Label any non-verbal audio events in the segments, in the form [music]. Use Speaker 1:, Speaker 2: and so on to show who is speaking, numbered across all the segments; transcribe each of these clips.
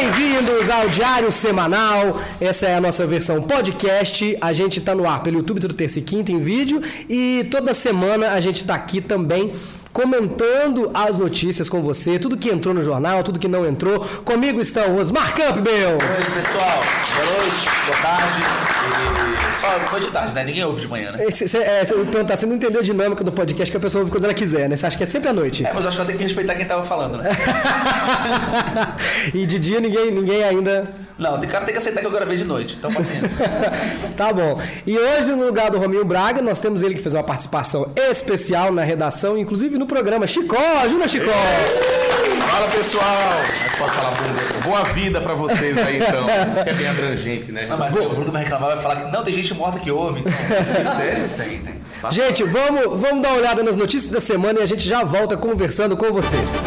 Speaker 1: Bem-vindos ao Diário Semanal. Essa é a nossa versão podcast. A gente tá no ar pelo YouTube todo terça e quinta em vídeo e toda semana a gente tá aqui também comentando as notícias com você, tudo que entrou no jornal, tudo que não entrou. Comigo estão Osmar Campbell.
Speaker 2: Oi, pessoal. Boa noite, boa tarde. E só depois de tarde, né? Ninguém ouve de manhã, né?
Speaker 1: Esse, cê, é, perguntar, você não entendeu a dinâmica do podcast que a pessoa ouve quando ela quiser, né? Você acha que é sempre à noite.
Speaker 2: É, mas eu acho que ela tem que respeitar quem tava falando, né? [laughs]
Speaker 1: e de dia ninguém, ninguém ainda
Speaker 2: não, o cara tem que aceitar que eu gravei de noite, então paciência. [laughs]
Speaker 1: tá bom. E hoje, no lugar do Rominho Braga, nós temos ele que fez uma participação especial na redação, inclusive no programa. Chicó, ajuda Chicó!
Speaker 3: Fala pessoal! Pode falar boa vida pra vocês aí então. Que é bem abrangente, né?
Speaker 2: Não, mas Vou... o Bruno vai reclamar, vai falar que não, tem gente morta que ouve. Então...
Speaker 3: Sério? Tem, tem.
Speaker 1: Gente, vamos, vamos dar uma olhada nas notícias da semana e a gente já volta conversando com vocês.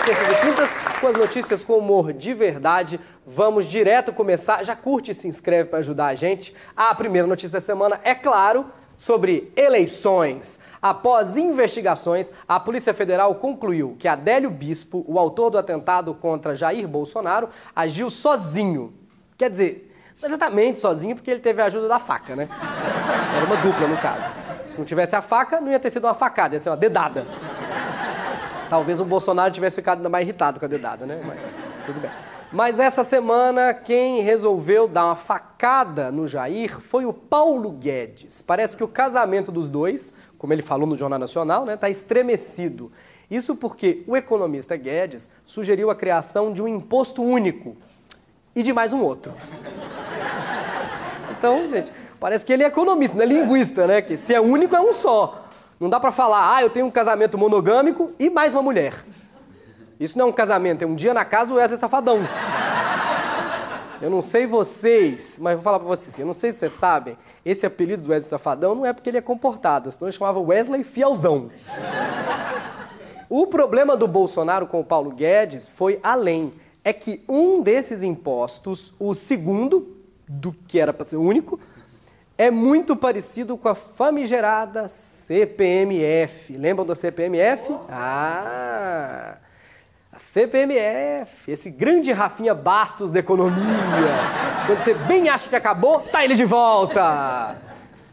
Speaker 1: Terças e quintas, com as notícias com humor de verdade. Vamos direto começar. Já curte e se inscreve para ajudar a gente. A primeira notícia da semana é claro sobre eleições. Após investigações, a Polícia Federal concluiu que Adélio Bispo, o autor do atentado contra Jair Bolsonaro, agiu sozinho. Quer dizer, exatamente sozinho, porque ele teve a ajuda da faca, né? Era uma dupla no caso. Se não tivesse a faca, não ia ter sido uma facada, ia ser uma dedada. Talvez o Bolsonaro tivesse ficado ainda mais irritado com a dedada, né? Mas tudo bem. Mas essa semana, quem resolveu dar uma facada no Jair foi o Paulo Guedes. Parece que o casamento dos dois, como ele falou no Jornal Nacional, está né, tá estremecido. Isso porque o economista Guedes sugeriu a criação de um imposto único e de mais um outro. Então, gente, parece que ele é economista, não é linguista, né? Que se é único é um só. Não dá para falar, ah, eu tenho um casamento monogâmico e mais uma mulher. Isso não é um casamento, é um dia na casa o Wesley Safadão. Eu não sei vocês, mas vou falar para vocês, eu não sei se vocês sabem, esse apelido do Wesley Safadão não é porque ele é comportado, senão ele chamava Wesley Fielzão. O problema do Bolsonaro com o Paulo Guedes foi além. É que um desses impostos, o segundo, do que era para ser único, é muito parecido com a famigerada CPMF. Lembram da CPMF? Ah! A CPMF, esse grande Rafinha Bastos da economia. [laughs] Quando você bem acha que acabou, tá ele de volta.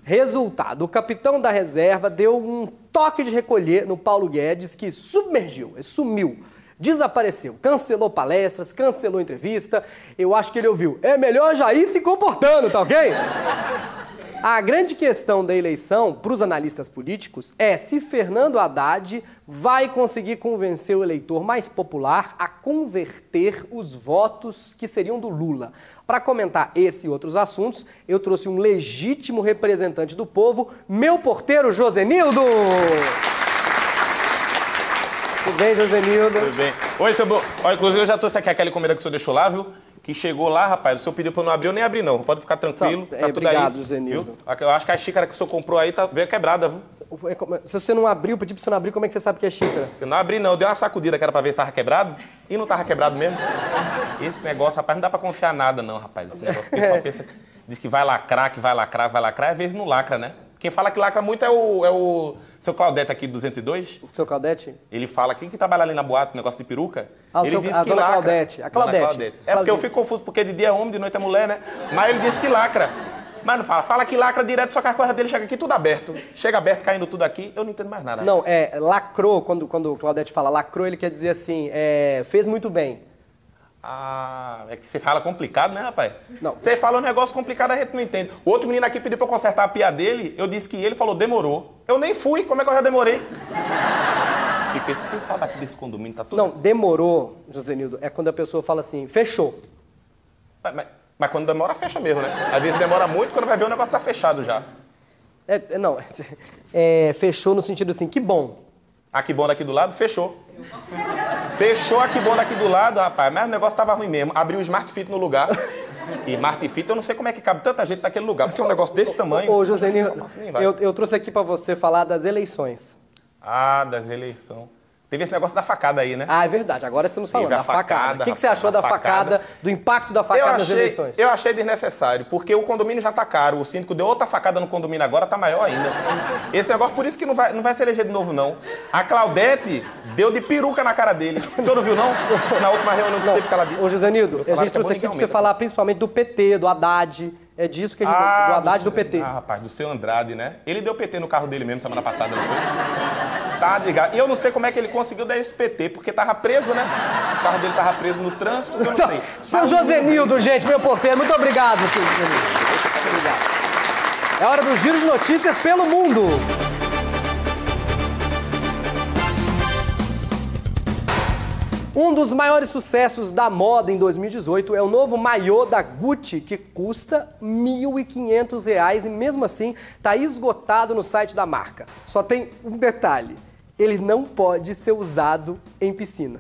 Speaker 1: Resultado: o capitão da reserva deu um toque de recolher no Paulo Guedes, que submergiu, sumiu desapareceu, cancelou palestras, cancelou entrevista. Eu acho que ele ouviu. É melhor já ir se comportando, tá ok? [laughs] A grande questão da eleição para os analistas políticos é se Fernando Haddad vai conseguir convencer o eleitor mais popular a converter os votos que seriam do Lula. Para comentar esse e outros assuntos, eu trouxe um legítimo representante do povo, meu porteiro Josenildo. Tudo bem, Josenildo?
Speaker 3: Tudo bem. Oi, seu... Ó, inclusive, eu já trouxe aqui aquela comida que o senhor deixou lá, viu? Que chegou lá, rapaz, o senhor pediu para eu não abrir, eu nem abri não. Pode ficar tranquilo, tá,
Speaker 1: tá é,
Speaker 3: tudo
Speaker 1: obrigado,
Speaker 3: aí.
Speaker 1: Zenildo.
Speaker 3: Eu acho que a xícara que o senhor comprou aí tá, veio quebrada, viu?
Speaker 1: É se você não abriu, pedi para você não abrir, como é que você sabe que é xícara?
Speaker 3: Eu não abri não, eu dei uma sacudida que era para ver se tava quebrado e não tava quebrado mesmo. Esse negócio, rapaz, não dá para confiar nada não, rapaz. Esse negócio, o pessoal [laughs] pensa, diz que vai lacrar, que vai lacrar, vai lacrar, às vezes não lacra, né? Quem fala que lacra muito é o, é o seu Claudete aqui, 202.
Speaker 1: O seu Claudete?
Speaker 3: Ele fala, quem que trabalha ali na boate, negócio de peruca?
Speaker 1: Ah,
Speaker 3: ele
Speaker 1: seu,
Speaker 3: diz
Speaker 1: a
Speaker 3: que lacra.
Speaker 1: Claudete. A Claudete.
Speaker 3: Claudete. É porque eu fico confuso, porque de dia é homem, de noite é mulher, né? Mas ele disse que lacra. Mas não fala, fala que lacra direto, só que a coisa dele chega aqui tudo aberto. Chega aberto, caindo tudo aqui, eu não entendo mais nada.
Speaker 1: Não, é, lacrou, quando, quando o Claudete fala lacrou, ele quer dizer assim, é, fez muito bem.
Speaker 3: Ah, é que você fala complicado, né, rapaz?
Speaker 1: Não.
Speaker 3: Você fala um negócio complicado, a gente não entende. O outro menino aqui pediu pra eu consertar a pia dele, eu disse que ele falou, demorou. Eu nem fui, como é que eu já demorei? [laughs] Fica esse pessoal daqui desse condomínio, tá tudo
Speaker 1: Não,
Speaker 3: assim.
Speaker 1: demorou, Josenildo, é quando a pessoa fala assim, fechou.
Speaker 3: Mas, mas, mas, quando demora, fecha mesmo, né? Às vezes demora muito, quando vai ver o negócio tá fechado já.
Speaker 1: É, é não, [laughs] é, fechou no sentido assim, que bom.
Speaker 3: Ah, que bom daqui do lado, fechou. Fechou aqui bom daqui do lado, rapaz. Mas o negócio tava ruim mesmo. Abriu o Smart Fit no lugar. E Smart Fit, eu não sei como é que cabe tanta gente naquele lugar, porque é um negócio desse tamanho.
Speaker 1: Ô, Josenino, eu, eu trouxe aqui para você falar das eleições.
Speaker 3: Ah, das eleições. Teve esse negócio da facada aí, né?
Speaker 1: Ah, é verdade. Agora estamos falando da facada.
Speaker 3: facada,
Speaker 1: O que, que você achou da
Speaker 3: facada.
Speaker 1: facada, do impacto da facada
Speaker 3: eu
Speaker 1: nas
Speaker 3: achei,
Speaker 1: eleições?
Speaker 3: eu achei desnecessário, porque o condomínio já tá caro. O síndico deu outra facada no condomínio agora, tá maior ainda. Esse negócio, por isso que não vai, não vai se eleger de novo, não. A Claudete deu de peruca na cara dele. O senhor não viu, não? Na última reunião que teve que ela disse.
Speaker 1: Ô, José Nildo, a gente
Speaker 3: tá
Speaker 1: trouxe aqui pra você falar principalmente do PT, do Haddad. É disso que a gente... do Haddad e do
Speaker 3: seu-
Speaker 1: PT.
Speaker 3: Ah, rapaz, do seu Andrade, né? Ele deu PT no carro dele mesmo semana passada, não foi? Tá. E eu não sei como é que ele conseguiu dar esse PT, porque tava preso, né? O carro dele tava preso no trânsito, eu não sei.
Speaker 1: Seu
Speaker 3: Mas
Speaker 1: José
Speaker 3: tudo bem.
Speaker 1: Nildo, gente, meu porteiro, muito obrigado. seu obrigado. É hora do giro de notícias pelo mundo. Um dos maiores sucessos da moda em 2018 é o novo maiô da Gucci, que custa 1.500 reais e mesmo assim está esgotado no site da marca. Só tem um detalhe: ele não pode ser usado em piscina.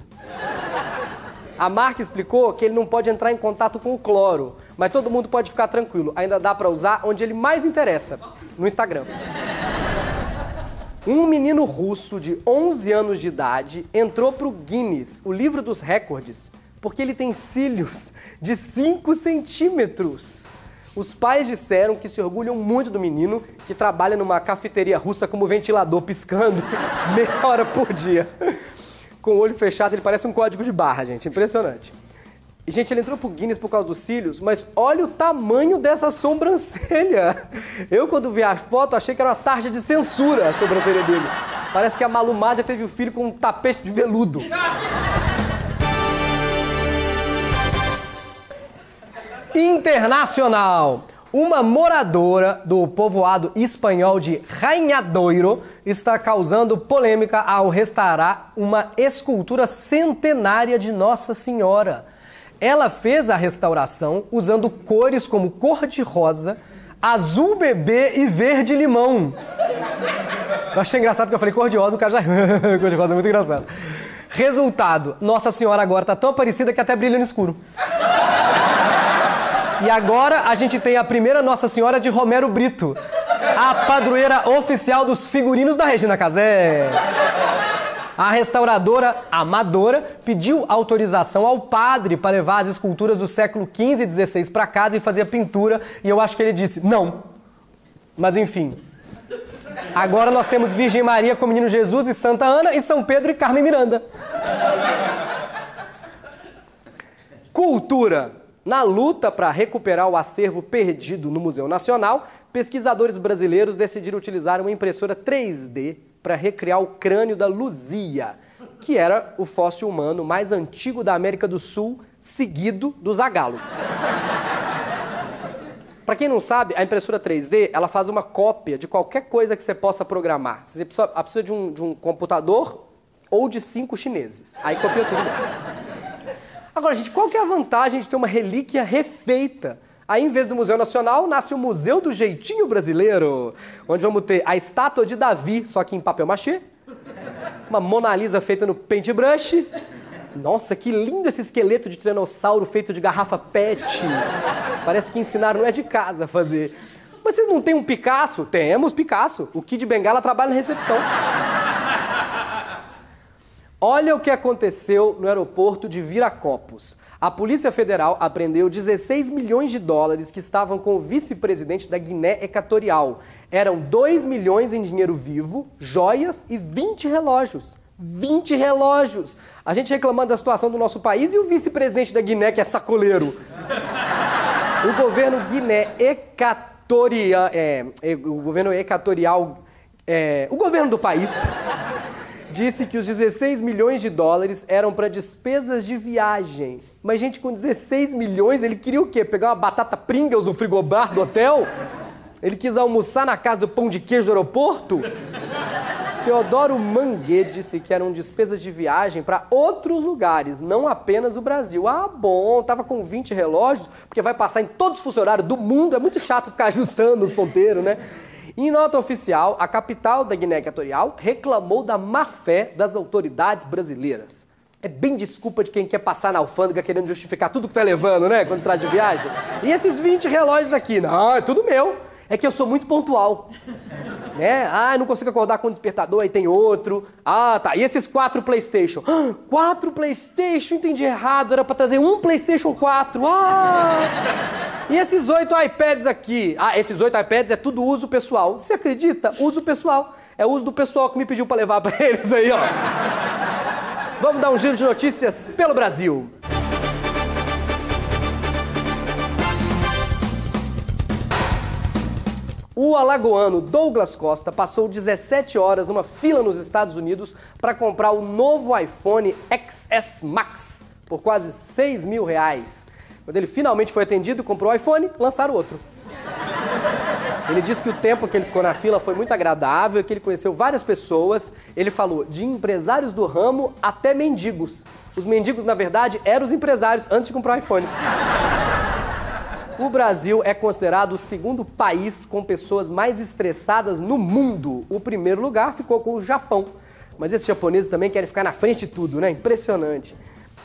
Speaker 1: A marca explicou que ele não pode entrar em contato com o cloro, mas todo mundo pode ficar tranquilo. Ainda dá pra usar onde ele mais interessa, no Instagram. Um menino russo de 11 anos de idade entrou pro Guinness, o livro dos recordes, porque ele tem cílios de 5 centímetros. Os pais disseram que se orgulham muito do menino, que trabalha numa cafeteria russa como ventilador piscando [laughs] meia hora por dia. Com o olho fechado, ele parece um código de barra, gente. Impressionante. E, gente, ele entrou pro Guinness por causa dos cílios, mas olha o tamanho dessa sobrancelha. Eu, quando vi a foto, achei que era uma tarja de censura a sobrancelha dele. Parece que a Malumada teve o filho com um tapete de veludo. Internacional. Uma moradora do povoado espanhol de Rainhadoiro está causando polêmica ao restaurar uma escultura centenária de Nossa Senhora. Ela fez a restauração usando cores como cor-de-rosa, azul bebê e verde limão. Eu achei engraçado que eu falei cor-de-rosa, o cara já. [laughs] cor-de-rosa é muito engraçado. Resultado: Nossa Senhora agora tá tão parecida que até brilha no escuro. E agora a gente tem a primeira Nossa Senhora de Romero Brito, a padroeira oficial dos figurinos da Regina Casé. A restauradora amadora pediu autorização ao padre para levar as esculturas do século XV e XVI para casa e fazer a pintura, e eu acho que ele disse não. Mas enfim. Agora nós temos Virgem Maria com o Menino Jesus e Santa Ana e São Pedro e Carmen Miranda. Cultura. Na luta para recuperar o acervo perdido no Museu Nacional, pesquisadores brasileiros decidiram utilizar uma impressora 3D para recriar o crânio da Luzia, que era o fóssil humano mais antigo da América do Sul, seguido do Zagalo. Para quem não sabe, a impressora 3D ela faz uma cópia de qualquer coisa que você possa programar. Você precisa, precisa de, um, de um computador ou de cinco chineses. Aí copia tudo. Agora, gente, qual que é a vantagem de ter uma relíquia refeita? Aí, em vez do Museu Nacional, nasce o Museu do Jeitinho Brasileiro, onde vamos ter a estátua de Davi, só que em papel machê, uma Mona Lisa feita no paintbrush. Nossa, que lindo esse esqueleto de tiranossauro feito de garrafa PET. Parece que ensinaram, não é de casa fazer. Mas vocês não têm um Picasso? Temos Picasso. O Kid Bengala trabalha na recepção. Olha o que aconteceu no aeroporto de Viracopos. A Polícia Federal apreendeu 16 milhões de dólares que estavam com o vice-presidente da Guiné Equatorial. Eram 2 milhões em dinheiro vivo, joias e 20 relógios. 20 relógios! A gente reclamando da situação do nosso país e o vice-presidente da Guiné, que é sacoleiro. O governo Guiné Equatorial. É, é, o governo Equatorial. é, o governo do país disse que os 16 milhões de dólares eram para despesas de viagem. Mas, gente, com 16 milhões, ele queria o quê? Pegar uma batata Pringles no frigobar do hotel? Ele quis almoçar na casa do pão de queijo do aeroporto? Teodoro Mangue disse que eram despesas de viagem para outros lugares, não apenas o Brasil. Ah, bom, tava com 20 relógios, porque vai passar em todos os funcionários do mundo, é muito chato ficar ajustando os ponteiros, né? Em nota oficial, a capital da Guiné Equatorial reclamou da má fé das autoridades brasileiras. É bem desculpa de quem quer passar na alfândega querendo justificar tudo que tá levando, né? Quando traz de viagem. E esses 20 relógios aqui? Não, é tudo meu. É que eu sou muito pontual. [laughs] Né? Ah, não consigo acordar com o despertador, aí tem outro. Ah, tá. E esses quatro PlayStation? Ah, [gasps] quatro PlayStation? Entendi errado. Era pra trazer um PlayStation 4. Ah! E esses oito iPads aqui? Ah, esses oito iPads é tudo uso pessoal. Você acredita? Uso pessoal. É uso do pessoal que me pediu pra levar [laughs] pra eles aí, ó. Vamos dar um giro de notícias pelo Brasil. O alagoano Douglas Costa passou 17 horas numa fila nos Estados Unidos para comprar o novo iPhone XS Max por quase 6 mil reais. Quando ele finalmente foi atendido, comprou o iPhone, lançaram outro. Ele disse que o tempo que ele ficou na fila foi muito agradável, que ele conheceu várias pessoas. Ele falou de empresários do ramo até mendigos. Os mendigos, na verdade, eram os empresários antes de comprar o iPhone. O Brasil é considerado o segundo país com pessoas mais estressadas no mundo. O primeiro lugar ficou com o Japão. Mas esses japoneses também querem ficar na frente de tudo, né? Impressionante.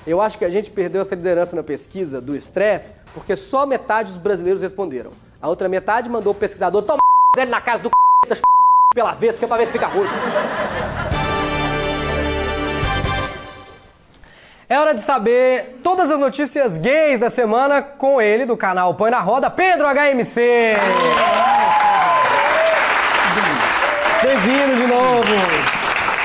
Speaker 1: Eu acho que a gente perdeu essa liderança na pesquisa do estresse porque só metade dos brasileiros responderam. A outra metade mandou o pesquisador tomar ele na casa do c... pela vez, que é pra ver se fica roxo. É hora de saber todas as notícias gays da semana com ele, do canal Põe na Roda, Pedro HMC. Bem-vindo de novo.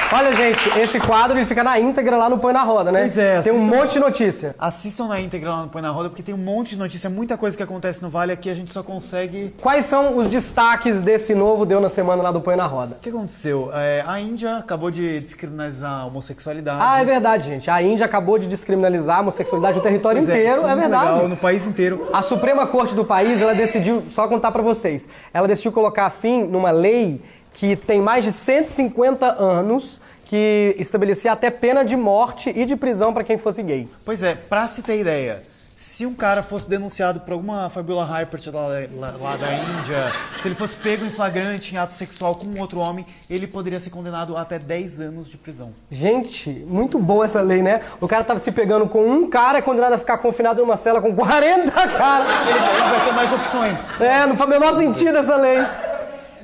Speaker 1: Olha, gente, esse quadro ele fica na íntegra lá no Põe na Roda, né?
Speaker 4: Pois é,
Speaker 1: Tem um monte de notícia.
Speaker 4: Assistam na íntegra lá no Põe na Roda, porque tem um monte de notícia, muita coisa que acontece no Vale aqui, a gente só consegue...
Speaker 1: Quais são os destaques desse novo Deu na Semana lá do Põe na Roda?
Speaker 4: O que aconteceu? É, a Índia acabou de descriminalizar a homossexualidade.
Speaker 1: Ah, é verdade, gente. A Índia acabou de descriminalizar a homossexualidade no território
Speaker 4: Pois é,
Speaker 1: inteiro, é,
Speaker 4: muito
Speaker 1: verdade.
Speaker 4: legal, no país inteiro.
Speaker 1: A Suprema Corte do país, ela decidiu, só contar pra vocês, ela decidiu colocar fim numa lei que tem mais de 150 anos, que estabelecia até pena de morte e de prisão pra quem fosse gay.
Speaker 4: Pois é, pra se ter ideia, se um cara fosse denunciado por alguma Fabiola Hypert lá, lá- lá da Índia, se ele fosse pego em flagrante em ato sexual com um outro homem, ele poderia ser condenado a até 10 anos de prisão.
Speaker 1: Gente, muito boa essa lei, né? O cara tava se pegando com um cara, é condenado a ficar confinado numa cela com 40 [laughs] caras.
Speaker 4: Ele, ele vai ter mais opções.
Speaker 1: É, não faz o menor sentido essa lei.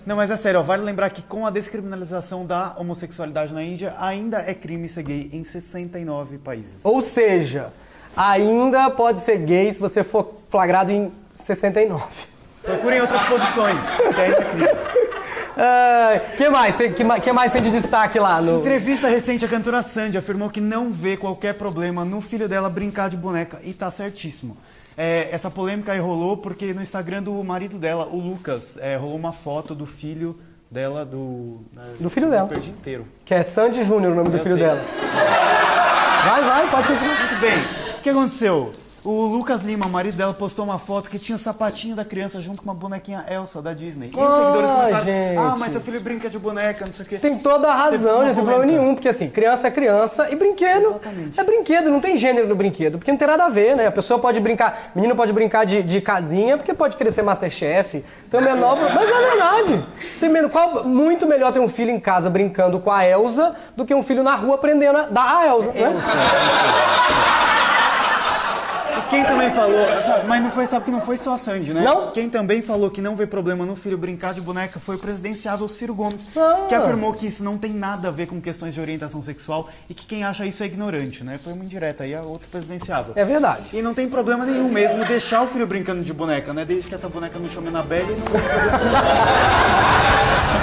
Speaker 4: Não, mas é sério, ó, vale lembrar que com a descriminalização da homossexualidade na Índia, ainda é crime ser gay em 69 países.
Speaker 1: Ou seja, ainda pode ser gay se você for flagrado em 69.
Speaker 4: Procurem outras posições, que ainda é crime. [laughs]
Speaker 1: Ah, que mais? Tem, que, que mais tem de destaque lá no.
Speaker 4: Entrevista recente, a cantora Sandy afirmou que não vê qualquer problema no filho dela brincar de boneca, e tá certíssimo. É, essa polêmica aí rolou porque no Instagram do marido dela, o Lucas, é, rolou uma foto do filho dela, do...
Speaker 1: Do filho dela.
Speaker 4: Perdi inteiro.
Speaker 1: Que é Sandy Júnior o nome do
Speaker 4: Eu
Speaker 1: filho
Speaker 4: sei.
Speaker 1: dela. Vai, vai, pode continuar.
Speaker 4: Muito bem. O que aconteceu? O Lucas Lima, marido dela, postou uma foto que tinha o sapatinho da criança junto com uma bonequinha Elsa da Disney. E os seguidores começaram,
Speaker 1: gente.
Speaker 4: ah, mas seu filho brinca de boneca, não sei o quê.
Speaker 1: Tem toda a razão, não tem problema nenhum, porque assim, criança é criança e brinquedo
Speaker 4: Exatamente.
Speaker 1: é brinquedo, não tem gênero no brinquedo, porque não tem nada a ver, né? A pessoa pode brincar, menino pode brincar de, de casinha, porque pode querer ser Masterchef, tem o menor, mas é verdade. Tem men- qual, muito melhor ter um filho em casa brincando com a Elsa do que um filho na rua aprendendo a dar a Elsa, né?
Speaker 4: Quem também falou, sabe, mas não foi, sabe que não foi só a Sandy, né?
Speaker 1: Não?
Speaker 4: Quem também falou que não vê problema no filho brincar de boneca foi o presidenciável Ciro Gomes,
Speaker 1: Ah.
Speaker 4: que afirmou que isso não tem nada a ver com questões de orientação sexual e que quem acha isso é ignorante, né? Foi uma indireta aí a outro presidenciável.
Speaker 1: É verdade.
Speaker 4: E não tem problema nenhum mesmo deixar o filho brincando de boneca, né? Desde que essa boneca não chame Anabelle e não... [laughs]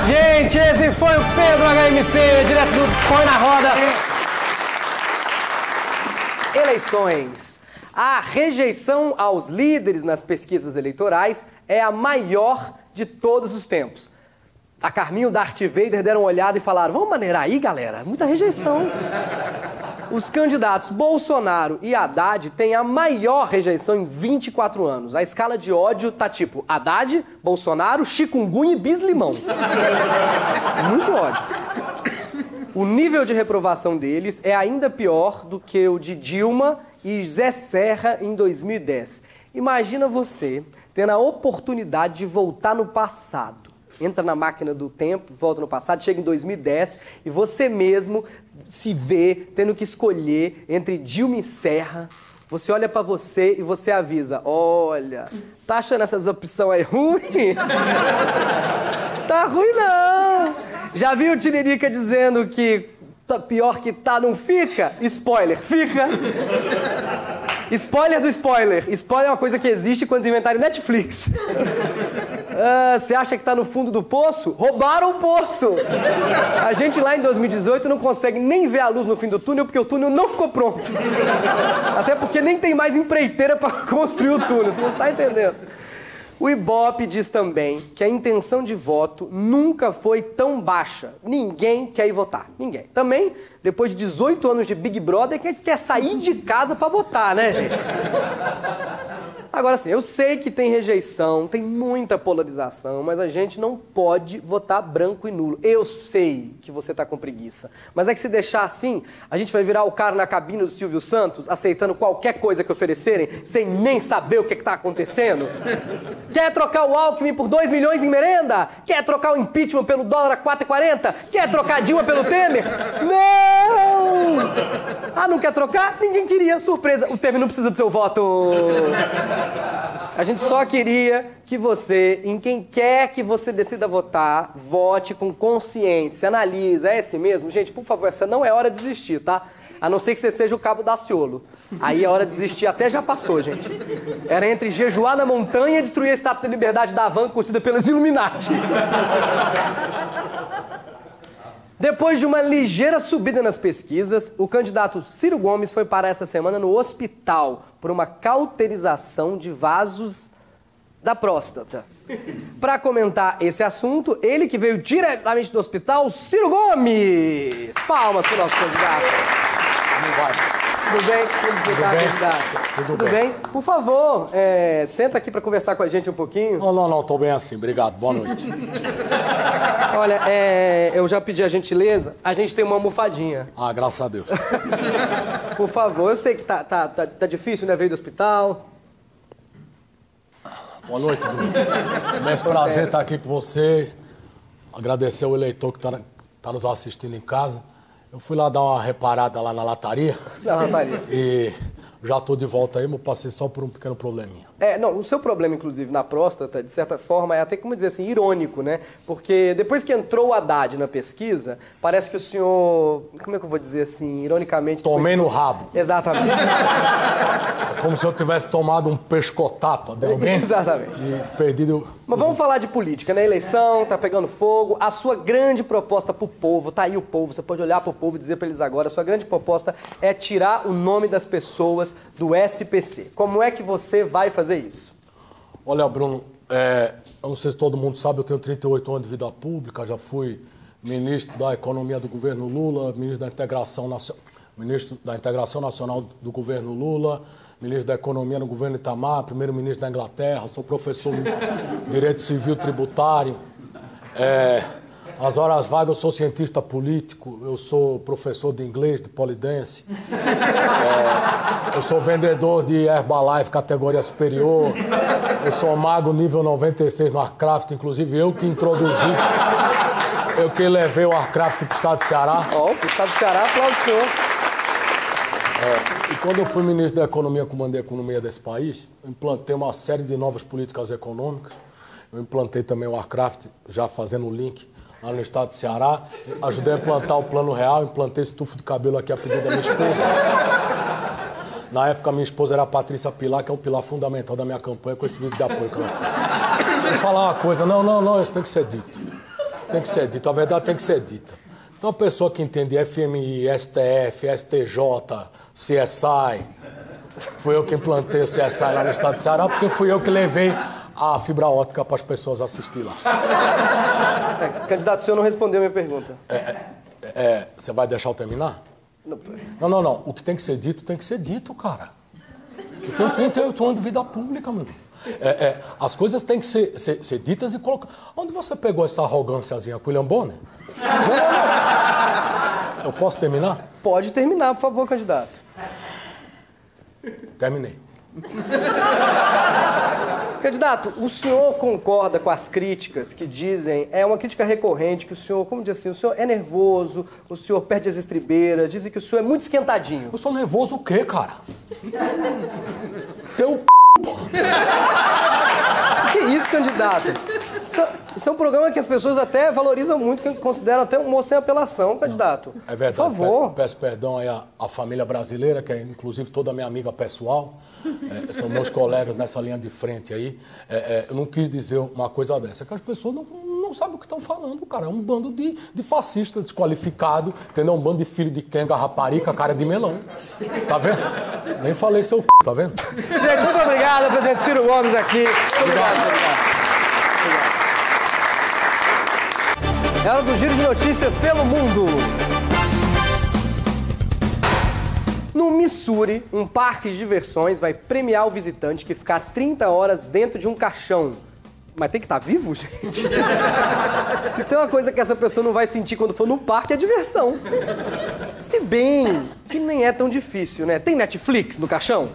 Speaker 1: Gente, esse foi o Pedro HMC, direto do Põe na Roda. Eleições. A rejeição aos líderes nas pesquisas eleitorais é a maior de todos os tempos. A Carminho Darth Vader deram uma olhada e falaram: vamos maneirar aí, galera? Muita rejeição. Os candidatos Bolsonaro e Haddad têm a maior rejeição em 24 anos. A escala de ódio tá tipo Haddad, Bolsonaro, chikungunya e bislimão. Muito ódio. O nível de reprovação deles é ainda pior do que o de Dilma e Zé Serra em 2010. Imagina você tendo a oportunidade de voltar no passado. Entra na máquina do tempo, volta no passado, chega em 2010 e você mesmo se vê tendo que escolher entre Dilma e Serra. Você olha pra você e você avisa: olha, tá achando essas opções aí ruim? [laughs] Tá ruim não! Já viu o Tiririca dizendo que tá pior que tá não fica? Spoiler, fica. Spoiler do spoiler. Spoiler é uma coisa que existe quando inventaram Netflix. [laughs] Ah, Você acha que tá no fundo do poço? Roubaram o poço! A gente lá em 2018 não consegue nem ver a luz no fim do túnel porque o túnel não ficou pronto. Até porque nem tem mais empreiteira para [laughs] construir o túnel, você não tá entendendo. O Ibope diz também que a intenção de voto nunca foi tão baixa. Ninguém quer ir votar. Ninguém. Também, depois de 18 anos de Big Brother, quem quer sair de casa para votar, né, gente? Agora sim, eu sei que tem rejeição, tem muita polarização, mas a gente não pode votar branco e nulo. Eu sei que você tá com preguiça, mas é que se deixar assim, a gente vai virar o cara na cabine do Silvio Santos, aceitando qualquer coisa que oferecerem, sem nem saber o que, que tá acontecendo. [laughs] Quer trocar o Alckmin por 2 milhões em merenda? Quer trocar o impeachment pelo dólar a 4,40? Quer trocar a Dilma pelo Temer? [laughs] Não! Ah, não quer trocar? Ninguém queria. Surpresa, o Temer não precisa do seu voto. A gente só queria que você, em quem quer que você decida votar, vote com consciência, analisa, é esse mesmo? Gente, por favor, essa não é hora de desistir, tá? A não ser que você seja o cabo Daciolo. Aí a hora de desistir até já passou, gente. Era entre jejuar na montanha e destruir a estátua de liberdade da Havan construída pelos Illuminati. Depois de uma ligeira subida nas pesquisas, o candidato Ciro Gomes foi parar essa semana no hospital por uma cauterização de vasos da próstata. Para comentar esse assunto, ele que veio diretamente do hospital, Ciro Gomes! Palmas para o nosso candidato. Tudo bem? Você tá,
Speaker 5: bem?
Speaker 1: candidato?
Speaker 5: Tudo
Speaker 1: bem?
Speaker 5: bem.
Speaker 1: Por favor, é, senta aqui para conversar com a gente um pouquinho.
Speaker 5: Não, não, não, tô bem assim, obrigado, boa noite. [laughs]
Speaker 1: Olha, é, eu já pedi a gentileza, a gente tem uma almofadinha.
Speaker 5: Ah, graças a Deus. [laughs]
Speaker 1: Por favor, eu sei que tá, tá, tá, tá difícil, né? Veio do hospital.
Speaker 5: Boa noite, Bruno. Imenso prazer estar aqui com vocês. Agradecer ao eleitor que está tá nos assistindo em casa. Eu fui lá dar uma reparada lá na lataria
Speaker 1: Não, Rafael. [laughs]
Speaker 5: e já estou de volta aí, mas passei só por um pequeno probleminha.
Speaker 1: É, não, o seu problema, inclusive, na próstata, de certa forma, é até, como dizer assim, irônico, né? Porque depois que entrou o Haddad na pesquisa, parece que o senhor, como é que eu vou dizer assim, ironicamente... depois-
Speaker 5: Tomei no rabo.
Speaker 1: Exatamente. [laughs]
Speaker 5: É como se eu tivesse tomado um pescotapa de alguém [laughs]
Speaker 1: Exatamente.
Speaker 5: e perdido.
Speaker 1: Mas vamos falar de política, né? Eleição, tá pegando fogo. A sua grande proposta pro povo, tá aí o povo, você pode olhar pro povo e dizer pra eles agora, a sua grande proposta é tirar o nome das pessoas do SPC. Como é que você vai fazer isso?
Speaker 5: Olha, Bruno, é, eu não sei se todo mundo sabe, eu tenho 38 anos de vida pública, já fui ministro da Economia do governo Lula, ministro da Integração, ministro da Integração Nacional do governo Lula, ministro da Economia no governo Itamar, primeiro-ministro da Inglaterra, sou professor de Direito Civil Tributário. É, as horas vagas eu sou cientista político, eu sou professor de inglês, de polidense. É, eu sou vendedor de Herbalife categoria superior. Eu sou mago nível 96 no Warcraft, inclusive eu que introduzi, eu que levei o Warcraft para o estado de Ceará.
Speaker 1: Ó, o Estado do Ceará aplaude o senhor.
Speaker 5: E quando eu fui ministro da Economia, comandei a economia desse país, eu implantei uma série de novas políticas econômicas. Eu implantei também o Warcraft, já fazendo o link lá no estado de Ceará. Ajudei a implantar o Plano Real, implantei esse tufo de cabelo aqui a pedido da minha esposa. Na época, minha esposa era a Patrícia Pilar, que é um pilar fundamental da minha campanha com esse vídeo de apoio que ela fez. Vou falar uma coisa, não, não, não, isso tem que ser dito. Tem que ser dito, a verdade tem que ser dita. Tem uma pessoa que entende FMI, STF, STJ, CSI, fui eu que implantei o CSI lá no estado de Ceará, porque fui eu que levei a fibra ótica para as pessoas assistir lá.
Speaker 1: É, [laughs] candidato, o senhor não respondeu a minha pergunta.
Speaker 5: É, você vai deixar eu terminar?
Speaker 1: Não,
Speaker 5: Não, não, não. O que tem que ser dito, tem que ser dito, cara. Eu tenho 38 anos de vida pública, meu. É, é, as coisas têm que ser, ser- ser ditas e colocadas. Onde você pegou essa arrogânciazinha? Com o William Bonner? Não, não, não. Eu posso terminar?
Speaker 1: Pode terminar, por favor, candidato.
Speaker 5: Terminei. [laughs]
Speaker 1: Candidato, o senhor concorda com as críticas que dizem, é uma crítica recorrente, que o senhor, como diz assim, o senhor é nervoso, o senhor perde as estribeiras, dizem que o senhor é muito esquentadinho.
Speaker 5: Eu sou nervoso o quê, cara? [laughs] Teu [laughs]
Speaker 1: Que isso, candidato? Isso, isso é um programa que as pessoas até valorizam muito, que consideram até um moço sem apelação, candidato.
Speaker 5: É verdade.
Speaker 1: Por favor.
Speaker 5: Pe- Peço perdão aí à, à família brasileira, que é inclusive toda a minha amiga pessoal. É, são meus colegas nessa linha de frente aí. É, é, eu não quis dizer uma coisa dessa, que as pessoas não, não sabem o que estão falando, cara. É um bando de, de fascista desqualificado, entendeu? Um bando de filho de Kenga, raparica, cara de melão. Tá vendo? Nem falei seu c... tá vendo?
Speaker 1: Gente, muito obrigado, presidente Ciro Gomes aqui. Obrigado, muito obrigado. É hora do giro de notícias pelo mundo. No Missouri, um parque de diversões vai premiar o visitante que ficar 30 horas dentro de um caixão. Mas tem que estar vivo, [laughs] gente? Se tem uma coisa que essa pessoa não vai sentir quando for no parque, é diversão. Se bem que nem é tão difícil, né? Tem Netflix no caixão?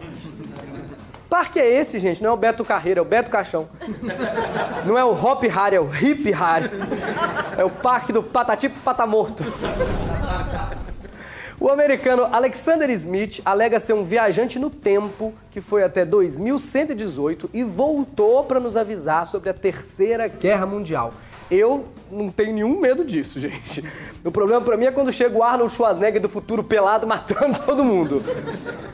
Speaker 1: Parque é esse, gente? Não é o Beto Carreira, é o Beto Caixão. Não é o Hop Harry, é o Hip Harry. É o parque do Patati Patamorto. O americano Alexander Smith alega ser um viajante no tempo que foi até 2118 e voltou para nos avisar sobre a Terceira Guerra Mundial. Eu não tenho nenhum medo disso, [laughs] gente. O problema para mim é quando chega o Arnold Schwarzenegger do futuro pelado [laughs] matando todo mundo.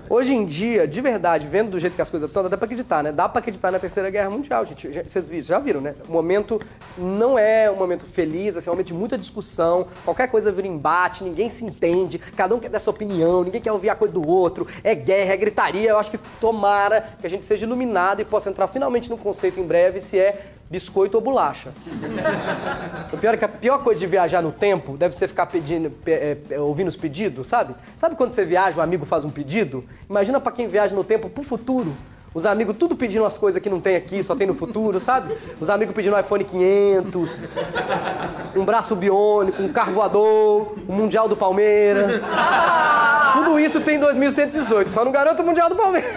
Speaker 1: Hoje em dia, de verdade, vendo do jeito que as coisas estão, dá pra acreditar, né? Dá pra acreditar na Terceira Guerra Mundial, gente. Vocês já viram, né? O momento não é um momento feliz, assim, é um momento de muita discussão. Qualquer coisa vira embate, ninguém se entende, cada um quer dar sua opinião, ninguém quer ouvir a coisa do outro. É guerra, é gritaria. Eu acho que tomara que a gente seja iluminado e possa entrar finalmente no conceito em breve se é biscoito ou bolacha. O pior é que a pior coisa de viajar no tempo deve ser ficar pedindo, pe- é, ouvindo os pedidos, sabe? Sabe quando você viaja, um amigo faz um pedido? Imagina pra quem viaja no tempo pro futuro. Os amigos tudo pedindo as coisas que não tem aqui, só tem no futuro, sabe? Os amigos pedindo um iPhone 500, um braço biônico, um carro voador, o Mundial do Palmeiras. Tudo isso tem em 2118, só não garanto o Mundial do Palmeiras.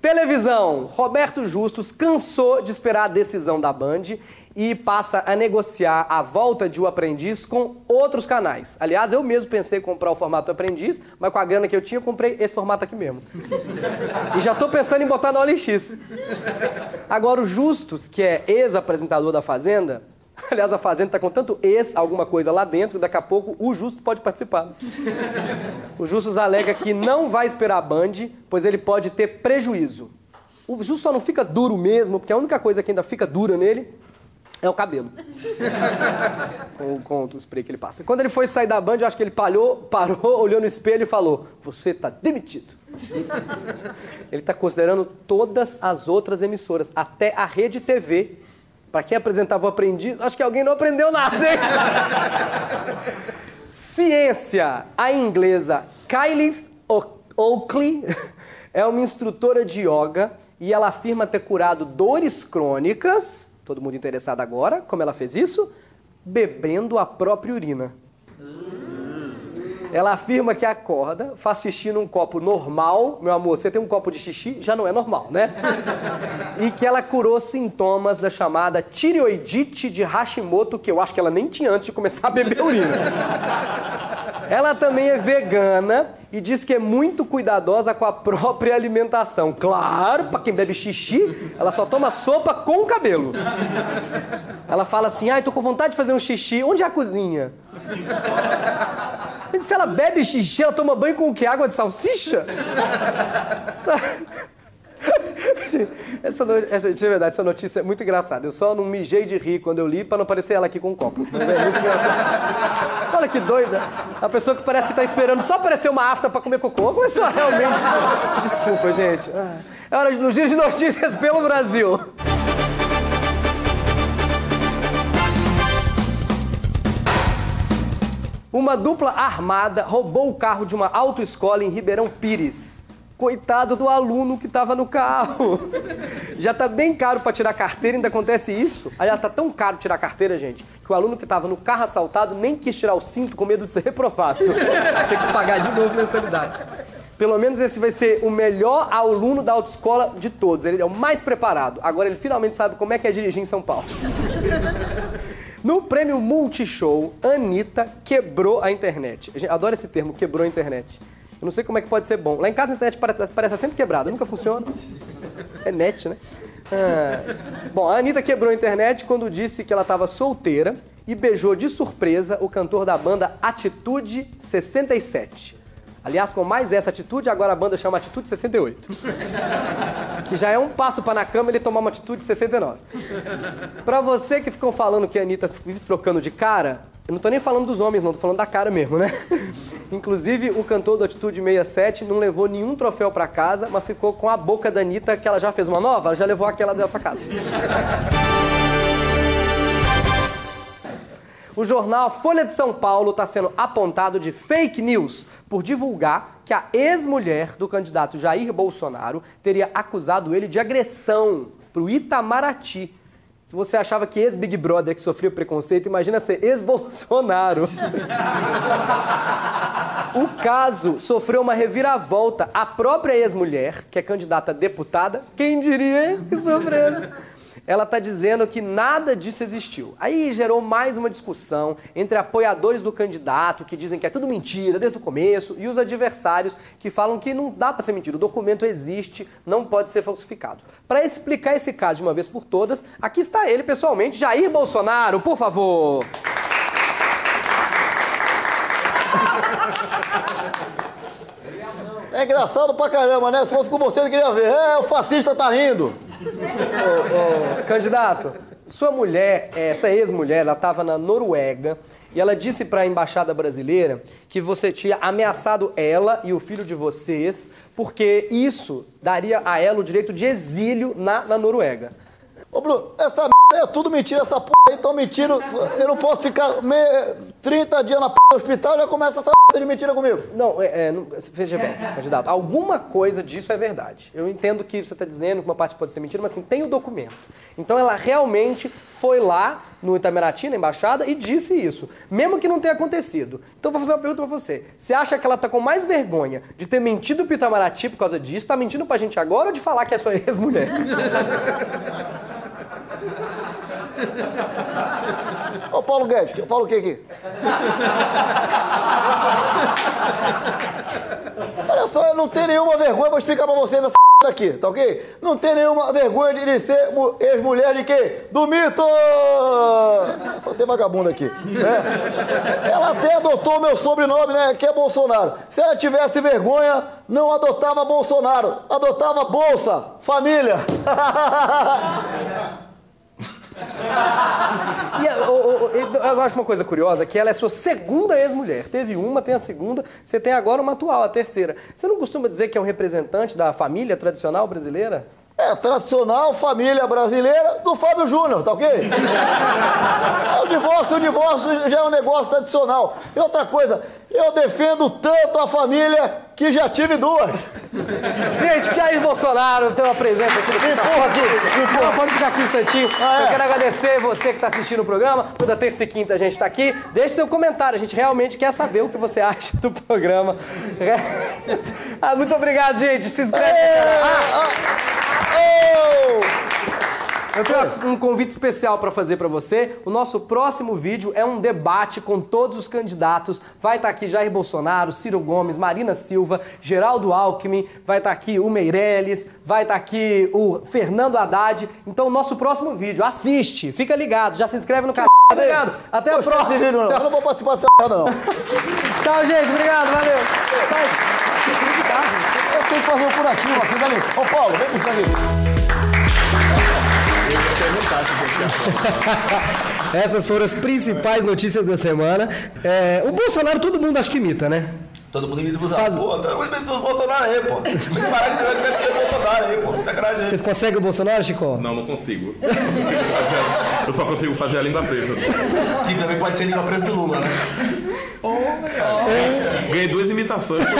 Speaker 1: Televisão. Roberto Justus cansou de esperar a decisão da Band e passa a negociar a volta de O Aprendiz com outros canais. Aliás, eu mesmo pensei em comprar o formato Aprendiz, mas com a grana que eu tinha, comprei esse formato aqui mesmo. [laughs] E já tô pensando em botar no OLX. Agora, o Justus, que é ex-apresentador da Fazenda, [laughs] aliás, a Fazenda tá com tanto ex alguma coisa lá dentro, que daqui a pouco o Justus pode participar. O Justus alega que não vai esperar a Band, pois ele pode ter prejuízo. O Justus só não fica duro mesmo, porque a única coisa que ainda fica dura nele é o cabelo. [laughs] com, com o spray que ele passa. Quando ele foi sair da Band, eu acho que ele parou, parou, [laughs] olhou no espelho e falou: Você tá demitido. ele tá considerando todas as outras emissoras, até a Rede TV. Pra quem apresentava o aprendiz, acho que alguém não aprendeu nada, hein? Ciência. A inglesa Kylie Oakley é uma instrutora de yoga e ela afirma ter curado dores crônicas. Todo mundo interessado agora? Como ela fez isso? Bebendo a própria urina. Ela afirma que acorda, faz xixi num copo normal. Meu amor, você tem um copo de xixi, já não é normal, né? E que ela curou sintomas da chamada tireoidite de Hashimoto, que eu acho que ela nem tinha antes de começar a beber urina. Ela também é vegana e diz que é muito cuidadosa com a própria alimentação. Claro, pra quem bebe xixi, ela só toma sopa com cabelo. Ela fala assim: ai, tô com vontade de fazer um xixi. Onde é a cozinha? Se ela bebe xixi, ela toma banho com o quê? Água de salsicha? Essa, essa, de verdade, essa notícia é muito engraçada. Eu só não mijei de rir quando eu li pra não parecer ela aqui com um copo. Mas é muito engraçado. Olha que doida. A pessoa que parece que tá esperando só aparecer uma afta pra comer cocô começou realmente. Desculpa, gente. Ah, É hora do giro de notícias pelo Brasil. Uma dupla armada roubou o carro de uma autoescola em Ribeirão Pires. Coitado do aluno que estava no carro. [laughs] Já tá bem caro para tirar carteira, ainda acontece isso. Aliás, tá tão caro tirar carteira, gente, que o aluno que estava no carro assaltado nem quis tirar o cinto com medo de ser [laughs] reprovado. Tem que pagar de novo mensalidade. Pelo menos esse vai ser o melhor aluno da autoescola de todos. Ele é o mais preparado. Agora ele finalmente sabe como é que é dirigir em São Paulo. No prêmio Multishow, Anitta quebrou a internet. A gente adora esse termo, quebrou a internet. Eu não sei como é que pode ser bom. Lá em casa a internet parece, parece sempre quebrada, nunca funciona. É net, né? Ah, Bom, a Anitta quebrou a internet quando disse que ela estava solteira e beijou de surpresa o cantor da banda Atitude 67. Aliás, com mais essa atitude, agora a banda chama Atitude 68. Que já é um passo para na cama ele tomar uma atitude 69. Pra você que ficam falando que a Anitta vive trocando de cara, eu não tô nem falando dos homens, não, tô falando da cara mesmo, né? [laughs] Inclusive, o cantor do Atitude 67 não levou nenhum troféu pra casa, mas ficou com a boca da Anitta, que ela já fez uma nova, ela já levou aquela dela pra casa. O jornal Folha de São Paulo está sendo apontado de fake news por divulgar que a ex-mulher do candidato Jair Bolsonaro teria acusado ele de agressão para o Itamaraty. Se você achava que ex-Big Brother que sofria preconceito, imagina ser ex-Bolsonaro. O caso sofreu uma reviravolta. A própria ex-mulher, que é candidata a deputada, quem diria? Que surpresa! Ela está dizendo que nada disso existiu. Aí gerou mais uma discussão entre apoiadores do candidato, que dizem que é tudo mentira desde o começo, e os adversários, que falam que não dá para ser mentira, o documento existe, não pode ser falsificado. Para explicar esse caso de uma vez por todas, aqui está ele pessoalmente, Jair Bolsonaro, por favor.
Speaker 6: É engraçado pra caramba, né? Se fosse com você, eu queria ver. É, o fascista tá rindo.
Speaker 1: Candidato, sua mulher, essa ex-mulher, ela estava na Noruega e ela disse para a embaixada brasileira que você tinha ameaçado ela e o filho de vocês porque isso daria a ela o direito de exílio na, na Noruega.
Speaker 6: Ô, Bruno, essa merda é tudo mentira, essa p aí tão mentindo. Eu não posso ficar me... 30 dias na p do hospital e já começa essa p de mentira comigo.
Speaker 1: Não, é, é, não- veja bem, candidato, alguma coisa disso é verdade. Eu entendo que você está dizendo que uma parte pode ser mentira, mas assim, tem o documento. Então ela realmente foi lá no Itamaraty, na embaixada, e disse isso, mesmo que não tenha acontecido. Então eu vou fazer uma pergunta pra você. Você acha que ela tá com mais vergonha de ter mentido pro Itamaraty por causa disso, tá mentindo pra gente agora ou de falar que é sua ex-mulher? [laughs]
Speaker 6: Ô, Paulo Guedes, eu falo o que aqui? Olha só, eu não tenho nenhuma vergonha, vou explicar pra vocês essa [laughs] aqui, tá ok? Não tem nenhuma vergonha de ser mu- ex-mulher de quê? Do mito! Só tem vagabundo aqui, né? Ela até adotou meu sobrenome, né? Que é Bolsonaro. Se ela tivesse vergonha, não adotava Bolsonaro, adotava Bolsa, família. [laughs] [laughs]
Speaker 1: E eu eu acho uma coisa curiosa, que ela é sua segunda ex-mulher. Teve uma, tem a segunda, você tem agora uma atual, a terceira. Você não costuma dizer que é um representante da família tradicional brasileira?
Speaker 6: É, tradicional família brasileira do Fábio Júnior, tá ok? [laughs] É, o divórcio, o divórcio já é um negócio tradicional. E outra coisa, eu defendo tanto a família que já tive duas.
Speaker 1: Gente, Jair Bolsonaro tem uma presença aqui no
Speaker 6: Me empurra aqui, me empurra.
Speaker 1: Não, pode ficar aqui um instantinho.
Speaker 6: Ah, é?
Speaker 1: Eu quero agradecer você que está assistindo o programa. Toda terça e quinta a gente está aqui. Deixe seu comentário, a gente realmente quer saber o que você acha do programa. Ah, muito obrigado, gente. Se inscreve canal. Ah,
Speaker 6: Oh!
Speaker 1: Eu tenho um convite especial para fazer para você. O nosso próximo vídeo é um debate com todos os candidatos. Vai estar aqui Jair Bolsonaro, Ciro Gomes, Marina Silva, Geraldo Alckmin, vai estar aqui o Meirelles, vai estar aqui o Fernando Haddad. Então, o nosso próximo vídeo, assiste, fica ligado, já se inscreve no canal. Obrigado, até a próxima.
Speaker 6: Eu
Speaker 1: Tchau.
Speaker 6: não vou participar dessa merda, não.
Speaker 1: Tchau, gente, obrigado, valeu.
Speaker 6: Eu tenho que fazer um curativo aqui, dali. Ô, Paulo, vem com isso [laughs] aqui.
Speaker 1: Essas foram as principais notícias da semana. É, o Bolsonaro todo mundo acho que imita, né?
Speaker 2: Todo mundo imita o Bolsonaro.
Speaker 1: Faz-
Speaker 2: Pô, todo mundo imita o Bolsonaro aí, pô. Tem que parar de ser vai o Bolsonaro aí, pô. Sacanagem.
Speaker 1: Você consegue o Bolsonaro, Chico?
Speaker 3: Não, não consigo. Eu só consigo fazer a língua presa.
Speaker 2: Que também pode ser língua presa do Lula, né?
Speaker 3: Ganhei duas imitações. [laughs]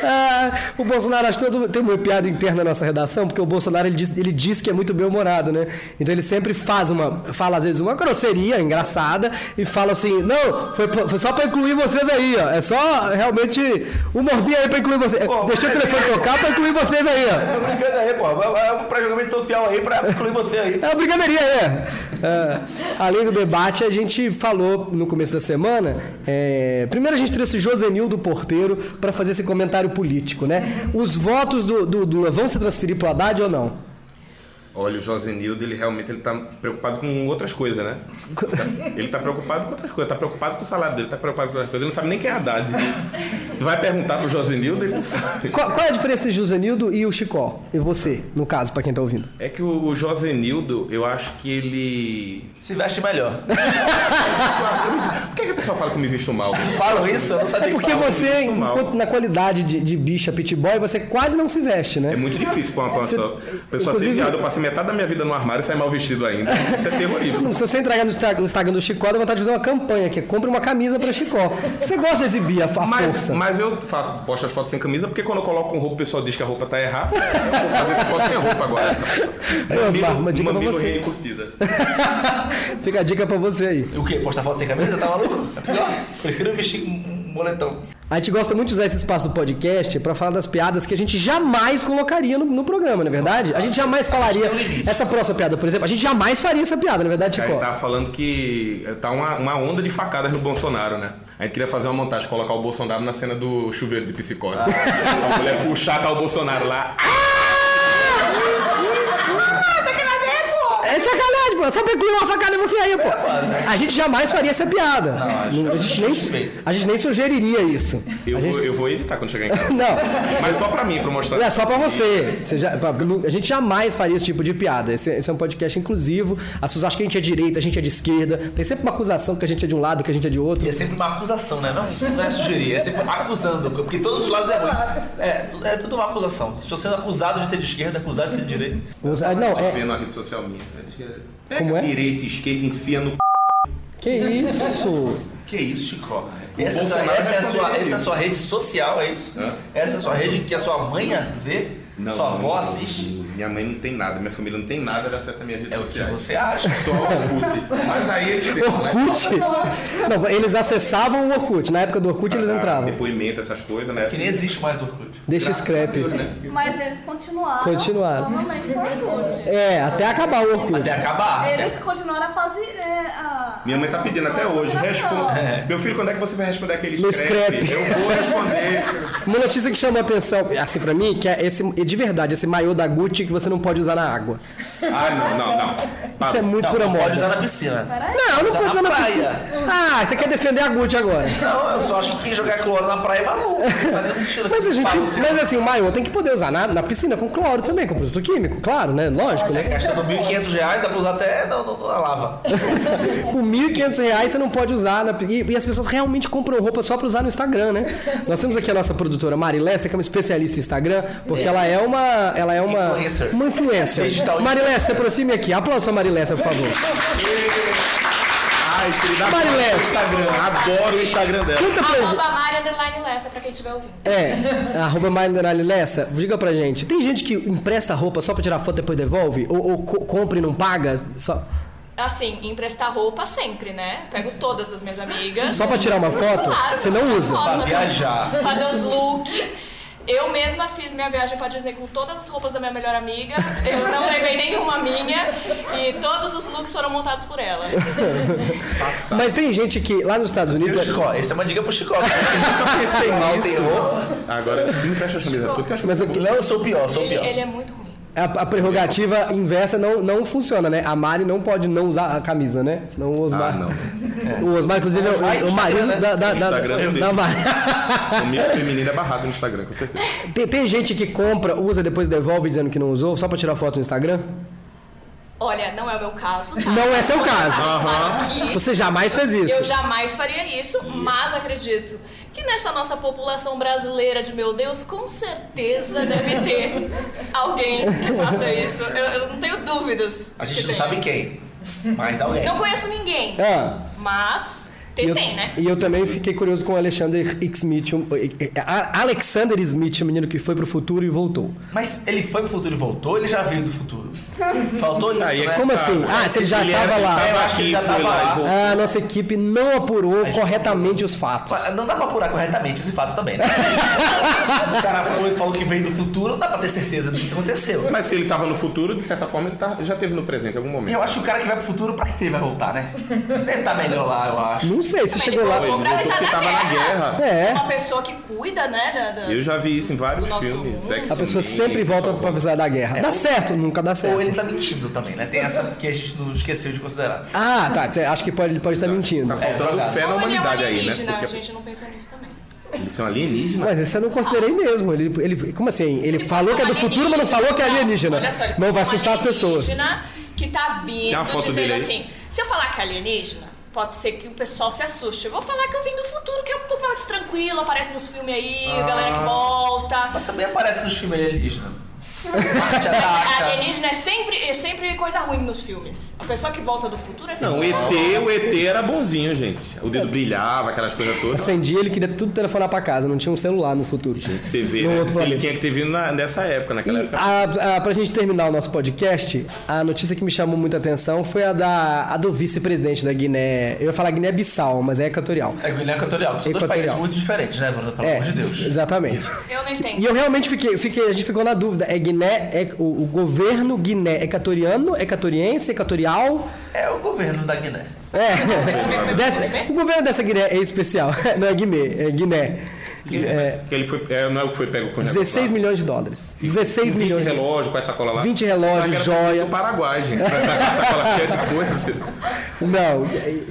Speaker 1: Ah, o Bolsonaro, acho que todo, tem uma piada interna na nossa redação, porque o Bolsonaro ele diz, ele diz que é muito bem-humorado, né? Então ele sempre faz uma, fala às vezes uma grosseria engraçada e fala assim: não, foi, foi só pra incluir vocês aí, ó. É só realmente humorzinho aí pra incluir vocês.
Speaker 2: Pô,
Speaker 1: Deixa o telefone tocar pra incluir vocês aí, ó.
Speaker 2: Tô brincando aí, pô. É um pré-julgamento social aí pra incluir você aí.
Speaker 1: É uma brincadeirinha, é. É, Além do debate, a gente falou no começo da semana É, primeiro a gente trouxe Josenildo Porteiro para fazer esse comentário político, né? Os votos do, do, do vão se transferir pro Haddad ou não?
Speaker 3: Olha, o Josenildo, ele realmente ele tá preocupado com outras coisas, né? [laughs] Ele tá preocupado com outras coisas, tá preocupado com o salário dele, tá preocupado com outras coisas. Ele não sabe nem quem é Haddad. Você vai perguntar pro Josenildo, ele não sabe.
Speaker 1: Qual, qual é a diferença entre Josenildo e o Chicó? E você, no caso, para quem tá ouvindo?
Speaker 3: É que o, o Josenildo, eu acho que ele.
Speaker 2: Se veste melhor. [laughs]
Speaker 3: Por que, que a pessoa fala que eu me visto mal?
Speaker 2: Falam isso? Eu não sabia
Speaker 1: É porque você, enquanto- na qualidade de, de bicha pit boy, você quase não se veste, né?
Speaker 3: É muito difícil pra uma pessoa, pessoa ser viada. Eu passei metade da minha vida no armário e sair mal vestido ainda. Isso é terrorífico.
Speaker 1: Se você entrar no Insta- no Instagram do Chicó, dá vontade de fazer uma campanha que é compre uma camisa pra Chicó. Você gosta de exibir a, a
Speaker 3: Mas,
Speaker 1: força.
Speaker 3: mas eu faço, posto as fotos sem camisa porque quando eu coloco com roupa o pessoal diz que a roupa tá errada. Eu vou fazer foto sem roupa agora. [laughs]
Speaker 1: Aí, Osmar, uma dica pra
Speaker 3: mamilo
Speaker 1: você.
Speaker 3: rei de curtida. [laughs]
Speaker 1: Fica a dica pra você aí.
Speaker 2: O quê? Postar foto sem camisa? Tá maluco? É pior. Prefiro vestir moletom.
Speaker 1: A gente gosta muito de usar esse espaço do podcast pra falar das piadas que a gente jamais colocaria no, no programa, não é verdade? A gente jamais falaria essa próxima piada, por exemplo. A gente jamais faria essa piada, na é verdade,
Speaker 3: Aí
Speaker 1: Chicó?
Speaker 3: tá falando que tá uma, uma onda de facadas no Bolsonaro, né? A gente queria fazer uma montagem, colocar o Bolsonaro na cena do chuveiro de psicose. A mulher puxar tá o Bolsonaro lá.
Speaker 1: É sacanagem, pô. Só pegou uma facada em você aí, pô. A gente jamais faria essa piada. Não, a, gente nem,
Speaker 2: suspeito.
Speaker 1: a gente nem sugeriria isso.
Speaker 3: Eu,
Speaker 1: a
Speaker 3: vou,
Speaker 1: gente...
Speaker 3: eu vou editar quando chegar em casa.
Speaker 1: Não,
Speaker 3: Mas só pra mim, pra mostrar.
Speaker 1: Não é só pra você. Você já- pra- a gente jamais faria esse tipo de piada. Esse, esse é um podcast inclusivo. As pessoas acham que a gente é direita, a gente é de esquerda. Tem sempre uma acusação que a gente é de um lado, que a gente é de outro.
Speaker 2: E é sempre uma acusação, né? Não, não é sugerir, é sempre acusando, porque todos os lados é ruim. É, é tudo uma acusação. Estou sendo acusado de ser de esquerda, acusado de ser de direita.
Speaker 1: Ah, Não,
Speaker 3: Só
Speaker 1: é.
Speaker 3: vendo na rede social minha. Que Pega
Speaker 1: Como é?
Speaker 3: direita e esquerda, enfia no. c****.
Speaker 1: Que isso? [laughs]
Speaker 2: Que isso, Chico? Essa, é, sua, essa, é a sua, essa é a sua rede social, é isso?
Speaker 3: Hã?
Speaker 2: Essa é a sua rede que a sua mãe vê? Sua avó
Speaker 3: não,
Speaker 2: assiste?
Speaker 3: Minha mãe não tem nada, minha família não tem nada de acesso às minhas redes
Speaker 2: É o que você acha.
Speaker 3: Só Orkut. Mas aí eles [laughs]
Speaker 1: Orkut? [laughs] Não, eles acessavam o Orkut. Na época do Orkut eles entravam.
Speaker 3: Depoimento, essas coisas, né?
Speaker 2: Que nem existe mais Orkut.
Speaker 1: Deixa scrap.
Speaker 7: Mas eles continuaram.
Speaker 1: Continuaram.
Speaker 7: Provavelmente com Orkut.
Speaker 1: É, até acabar o Orkut.
Speaker 2: Até acabar.
Speaker 7: Eles continuaram a fazer. é, a-
Speaker 3: Minha mãe tá pedindo até hoje. Responde. Meu filho, quando é que você vai responder aquele
Speaker 1: No
Speaker 3: scrap?
Speaker 1: scrap.
Speaker 3: Eu vou responder. [laughs]
Speaker 1: Uma notícia que chamou a atenção, assim, pra mim, que é esse, de verdade, esse maiô da Gucci que você não pode usar na água.
Speaker 3: Ah, não, não, não.
Speaker 1: Isso é muito
Speaker 2: Não,
Speaker 1: pura
Speaker 2: não pode
Speaker 1: moda.
Speaker 2: usar na piscina.
Speaker 1: Não, não pode usar
Speaker 2: na
Speaker 1: na
Speaker 2: praia.
Speaker 1: piscina. Ah, você quer defender a Gucci agora.
Speaker 2: Não, eu só acho que quem jogar cloro na praia é maluco. Não faz nenhum sentido.
Speaker 1: Mas a gente.
Speaker 2: Você-
Speaker 1: Mas assim, o maiô tem que poder usar na, na piscina com cloro também, com produto químico, claro, né? Lógico, né?
Speaker 2: Gastando 1.500 reais, dá pra usar até na, na- lava. [laughs]
Speaker 1: Por 1.500 reais você não pode usar. Na, e, e as pessoas realmente compram roupa só pra usar no Instagram, né? Nós temos aqui a nossa produtora Marilessa, que é uma especialista em Instagram, porque ela é uma. Ela é uma.
Speaker 2: Influencer.
Speaker 1: Uma influencer.
Speaker 2: Digital
Speaker 1: Marilessa, se aproxime aqui. Aplausos a Marilessa, por favor.
Speaker 3: Ai, querida, o Instagram. Adoro o Instagram dela.
Speaker 1: Conta pra gente.
Speaker 8: Arroba Mari Underline Lessa, pra quem estiver ouvindo.
Speaker 1: É, arroba Marilessa, diga pra gente. Tem gente que empresta roupa só pra tirar foto e depois devolve? Ou, ou co- compra e não paga? Só,
Speaker 8: Assim, emprestar roupa sempre, né? Pego todas das minhas amigas.
Speaker 1: só pra tirar uma foto?
Speaker 8: Claro,
Speaker 1: Você não usa?
Speaker 8: foto,
Speaker 2: Pra viajar.
Speaker 8: Fazer os looks. Eu mesma fiz minha viagem pra Disney com todas as roupas da minha melhor amiga. Eu não levei nenhuma minha. E todos os looks foram montados por ela.
Speaker 1: Mas tem gente que lá nos Estados Unidos.
Speaker 2: o Chicó? Essa é uma dica pro Chicó. [laughs] Eu nunca pensei mal, tem roupa.
Speaker 3: Agora, não fecha a camisa. Tu acha que
Speaker 1: Mas
Speaker 2: Não, eu sou o pior, sou o
Speaker 8: Ele,
Speaker 2: pior.
Speaker 8: ele é muito ruim.
Speaker 1: A, a prerrogativa inversa não, não funciona, né? A Mari não pode não usar a camisa, né? Senão o Osmar.
Speaker 3: Ah, não. [laughs]
Speaker 1: O Osmar, inclusive, é o, o marido
Speaker 2: Instagram, né?
Speaker 1: da, da, da,
Speaker 3: eu
Speaker 1: da. Mari.
Speaker 3: Comigo feminino é barrado no Instagram, com certeza. [laughs]
Speaker 1: tem, tem gente que compra, usa, depois devolve dizendo que não usou, só pra tirar foto no Instagram?
Speaker 8: Olha, não é o meu caso, tá?
Speaker 1: Não é seu caso.
Speaker 8: Aqui,
Speaker 1: Você jamais fez isso.
Speaker 8: Eu jamais faria isso, mas acredito que nessa nossa população brasileira de meu Deus, com certeza deve ter alguém que faça isso. Eu, eu não tenho dúvidas.
Speaker 2: A gente não
Speaker 8: tem.
Speaker 2: sabe quem, mas alguém.
Speaker 8: Não conheço ninguém,
Speaker 1: Ah.
Speaker 8: mas tem,
Speaker 1: eu,
Speaker 8: tem, né?
Speaker 1: e eu também fiquei curioso com o Alexander a- Alexander Smith, o menino que foi pro futuro e voltou.
Speaker 2: Mas ele foi pro futuro e voltou, ele já veio do futuro. [laughs] Faltou isso,
Speaker 3: Aí é
Speaker 2: né?
Speaker 1: Como assim? Ah, se ele já
Speaker 3: Ele
Speaker 1: tava
Speaker 3: era-
Speaker 1: lá.
Speaker 2: Eu acho que ele já tava
Speaker 3: lá e
Speaker 2: lá.
Speaker 3: voltou.
Speaker 1: A nossa equipe não apurou corretamente os fatos.
Speaker 2: Não dá pra apurar corretamente esse fato também, né? [laughs] o cara foi, falou que veio do futuro, não dá pra ter certeza do que aconteceu.
Speaker 3: Mas se ele tava no futuro, de certa forma, ele tá- já teve no presente em algum momento.
Speaker 2: Eu acho que o cara que vai pro futuro, pra que ele vai voltar, né? Deve estar melhor lá, eu acho.
Speaker 1: Não sei se
Speaker 8: Ele
Speaker 1: chegou lá.
Speaker 3: Ele voltou porque tava na guerra.
Speaker 1: É.
Speaker 8: Uma pessoa que cuida, né? Da, da-
Speaker 3: Eu já vi isso em vários filmes.
Speaker 1: A pessoa sempre volta pra avisar da guerra. Dá certo, nunca dá certo.
Speaker 2: Ou ele tá mentindo também, né? Tem essa que a gente não esqueceu de considerar.
Speaker 1: Ah, tá. Acho que pode, ele pode estar mentindo.
Speaker 3: Tá faltando
Speaker 2: drogado.
Speaker 3: fé na
Speaker 8: ele é um
Speaker 3: humanidade aí, né?
Speaker 8: alienígena, a
Speaker 3: Porque
Speaker 8: gente não pensou nisso também.
Speaker 3: eles são alienígenas.
Speaker 1: Mas esse eu não considerei mesmo. Ele, ele, como assim? Ele falou que é do futuro, mas não falou que é alienígena.
Speaker 8: Olha só, ele
Speaker 1: Não vai assustar as pessoas.
Speaker 8: que tá vindo
Speaker 3: Tem uma foto
Speaker 8: dizendo
Speaker 3: dele aí?
Speaker 8: assim, se eu falar que é alienígena, pode ser que o pessoal se assuste. Eu vou falar que eu vim do futuro, que é um pouco mais tranquilo, aparece nos filmes aí, a galera
Speaker 3: Ah.
Speaker 8: que volta.
Speaker 2: Mas também aparece nos filmes alienígenas. Marte ataca.
Speaker 8: Alienígena é sempre, é sempre coisa ruim nos filmes. A pessoa que volta do futuro é sempre
Speaker 3: Não, o ET, o ET era bonzinho, gente. O dedo brilhava, aquelas coisas todas.
Speaker 1: Acendia, ele queria tudo telefonar pra casa. Não tinha um celular no futuro.
Speaker 3: Você vê, né? Ele tinha que ter vindo na- nessa época, naquela
Speaker 1: E
Speaker 3: época.
Speaker 1: a, a, pra gente terminar o nosso podcast, a notícia que me chamou muita atenção foi a, da, a do vice-presidente da Guiné. Eu ia falar Guiné-Bissau, mas é equatorial.
Speaker 2: É Guiné Equatorial, que são dois
Speaker 1: Equatorial.
Speaker 2: países muito diferentes, né, Bruno? Pelo
Speaker 1: É,
Speaker 2: amor de Deus.
Speaker 1: exatamente.
Speaker 8: Eu não entendo.
Speaker 1: E eu realmente fiquei, fiquei, a gente ficou na dúvida. É Guiné, é, o, o governo Guiné equatoriano, equatoriense, equatorial?
Speaker 2: É o governo da Guiné.
Speaker 1: É. Dessa- o governo dessa Guiné é especial. [laughs] Não é Guiné, é Guiné. É,
Speaker 3: Que ele foi, é, não é o que foi pego com o
Speaker 1: 16 milhões de dólares. 16
Speaker 3: 20
Speaker 1: milhões. de-
Speaker 3: relógio com essa cola lá.
Speaker 1: 20 relógios,
Speaker 3: era
Speaker 1: joia.
Speaker 3: Do Paraguai, gente. essa cola cheia de coisas.
Speaker 1: Não,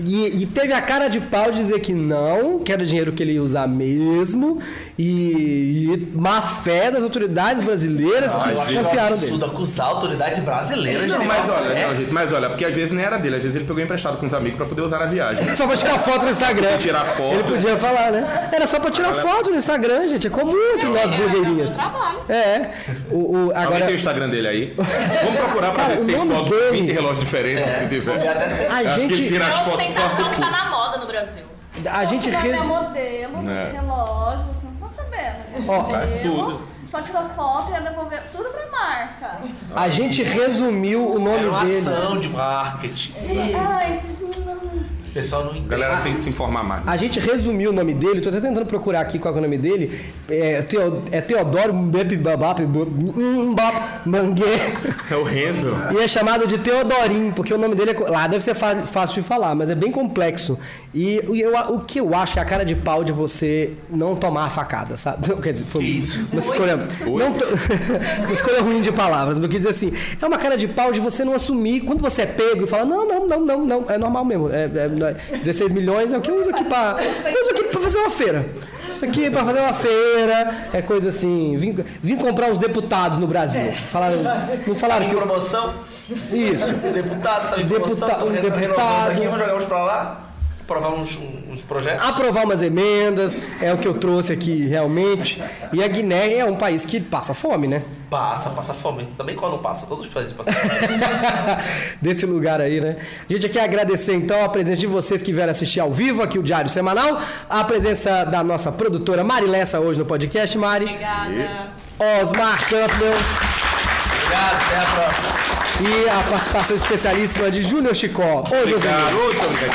Speaker 1: e, e teve a cara de pau de dizer que não, que era dinheiro que ele ia usar mesmo, e, e má fé das autoridades brasileiras
Speaker 2: Eu
Speaker 1: que
Speaker 2: acho
Speaker 1: desconfiaram
Speaker 2: um
Speaker 1: dele.
Speaker 2: absurdo acusar a autoridade brasileira de
Speaker 3: Não,
Speaker 2: ter
Speaker 3: mas olha, não, gente, mas olha, porque às vezes nem era dele, às vezes ele pegou emprestado com os amigos pra poder usar na viagem. [laughs]
Speaker 1: Só pra tirar foto no Instagram.
Speaker 3: Tirar foto.
Speaker 1: Ele podia falar, né? Era só pra tirar foto no Instagram, gente. É comum entre nós blogueirinhas. É. O, o-
Speaker 3: Alguém
Speaker 1: agora,
Speaker 3: tem o Instagram dele aí? Vamos procurar pra
Speaker 1: Cara,
Speaker 3: ver se tem foto
Speaker 1: dele-
Speaker 3: 20 relógios diferentes, se tiver.
Speaker 1: a
Speaker 3: Acho que ele
Speaker 1: gente,
Speaker 3: tira
Speaker 8: É
Speaker 3: as fotos só
Speaker 8: ostentação
Speaker 3: do
Speaker 8: que tá na moda no Brasil.
Speaker 1: a gente re-
Speaker 7: é modelo
Speaker 3: É.
Speaker 7: desse relógio, sabendo. né?
Speaker 1: Ó,
Speaker 7: modelo,
Speaker 3: tudo.
Speaker 7: Só tirou foto e ia devolver tudo pra marca.
Speaker 1: a gente resumiu o
Speaker 2: Era
Speaker 1: nome
Speaker 2: uma
Speaker 1: dele.
Speaker 2: ação de marketing.
Speaker 7: Ai, esses
Speaker 2: pessoal não
Speaker 3: A
Speaker 2: entende.
Speaker 3: galera tem que se informar mais.
Speaker 1: A gente resumiu o nome dele, tô até tentando procurar aqui qual é o nome dele. É, Teo- é Teodoro Mbep Babap Mangue.
Speaker 3: É o Renzo.
Speaker 1: E é chamado de Teodorim, porque o nome dele é. Lá deve ser fácil de falar, mas é bem complexo. E o- eu- o que eu acho que é a cara de pau de você não tomar a facada, sabe? Quer dizer, foi
Speaker 2: Que isso?
Speaker 1: uma escolha. Não to- [laughs] uma escolha ruim de palavras, mas eu quis dizer assim: é uma cara de pau de você não assumir. Quando você é pego e fala, não, não, não, não, não, é normal mesmo. É, é- não é- 16 milhões é o que eu uso aqui. Eu uso aqui pra fazer uma feira. Isso aqui é pra fazer uma feira, é coisa assim. Vim, vim comprar os deputados no Brasil. Falaram, não falaram
Speaker 2: Em
Speaker 1: que
Speaker 2: promoção,
Speaker 1: Isso.
Speaker 2: deputado estava em promoção,
Speaker 1: Deputa- um deputado.
Speaker 2: aqui, vamos jogar uns pra lá, aprovar uns, uns projetos.
Speaker 1: aprovar umas emendas, é o que eu trouxe aqui realmente. E a Guiné é um país que passa fome, né?
Speaker 2: Passa, passa fome. Também quando passa, todos os países passam. [laughs]
Speaker 1: Desse lugar aí, né? A gente quer agradecer então a presença de vocês que vieram assistir ao vivo aqui o Diário Semanal, a presença da nossa produtora Marilessa hoje no podcast, Mari,
Speaker 8: Obrigada.
Speaker 1: Osmar Campbell
Speaker 2: Obrigado, até a próxima.
Speaker 1: e a participação especialíssima de Júnior Chicó. Ô, José.
Speaker 3: Garoto, é né?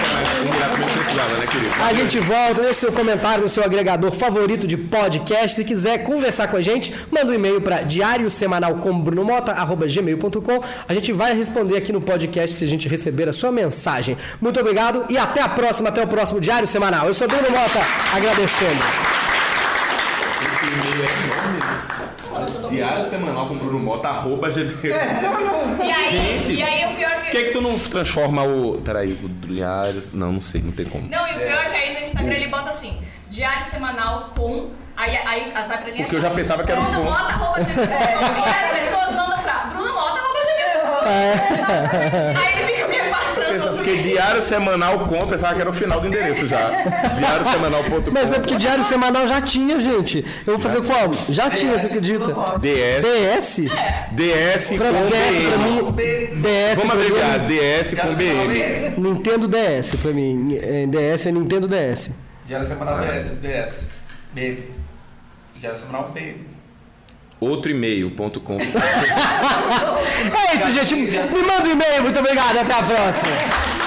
Speaker 1: A gente volta, deixe seu comentário no seu agregador favorito de podcast. Se quiser conversar com a gente, manda um e-mail para diariosemanalcombrunomota.gmail.com. A gente vai responder aqui no podcast se a gente receber a sua mensagem. Muito obrigado e até a próxima, até o próximo Diário Semanal. Eu sou Bruno Mota, agradecendo.
Speaker 3: Diário semanal com Bruno Mota, arroba gmail. [laughs]
Speaker 8: E aí,
Speaker 3: Gente.
Speaker 8: e aí o pior
Speaker 3: Por que que tu não transforma o... Peraí, o diário... Não, não sei, não tem como.
Speaker 8: Não, e o pior é que aí no Instagram ele bota assim, diário semanal com. Aí, aí vai pra linha.
Speaker 3: Porque eu já pensava que era um
Speaker 8: Bruno. Mota, arroba gmail. [laughs] E as pessoas mandam pra Bruno Mota, arroba gmail. Aí ele
Speaker 3: Porque diário semanal com, eu pensava que era o final do endereço já. Diário semanal.com.
Speaker 1: Mas é porque Diário Semanal já tinha, gente. Eu vou fazer qual? Já tinha, você acredita?
Speaker 3: DS.
Speaker 1: DS?
Speaker 3: DS
Speaker 1: Pra
Speaker 3: com
Speaker 1: DS mim. DS
Speaker 3: Vamos abreviar, DS com BM.
Speaker 1: Nintendo DS pra mim. É, DS é Nintendo DS.
Speaker 2: Diário Semanal BS. B. Diário Semanal B.
Speaker 3: Outro e-mail.com.
Speaker 1: É isso, gente. Me manda um e-mail. Muito obrigado. Até a próxima.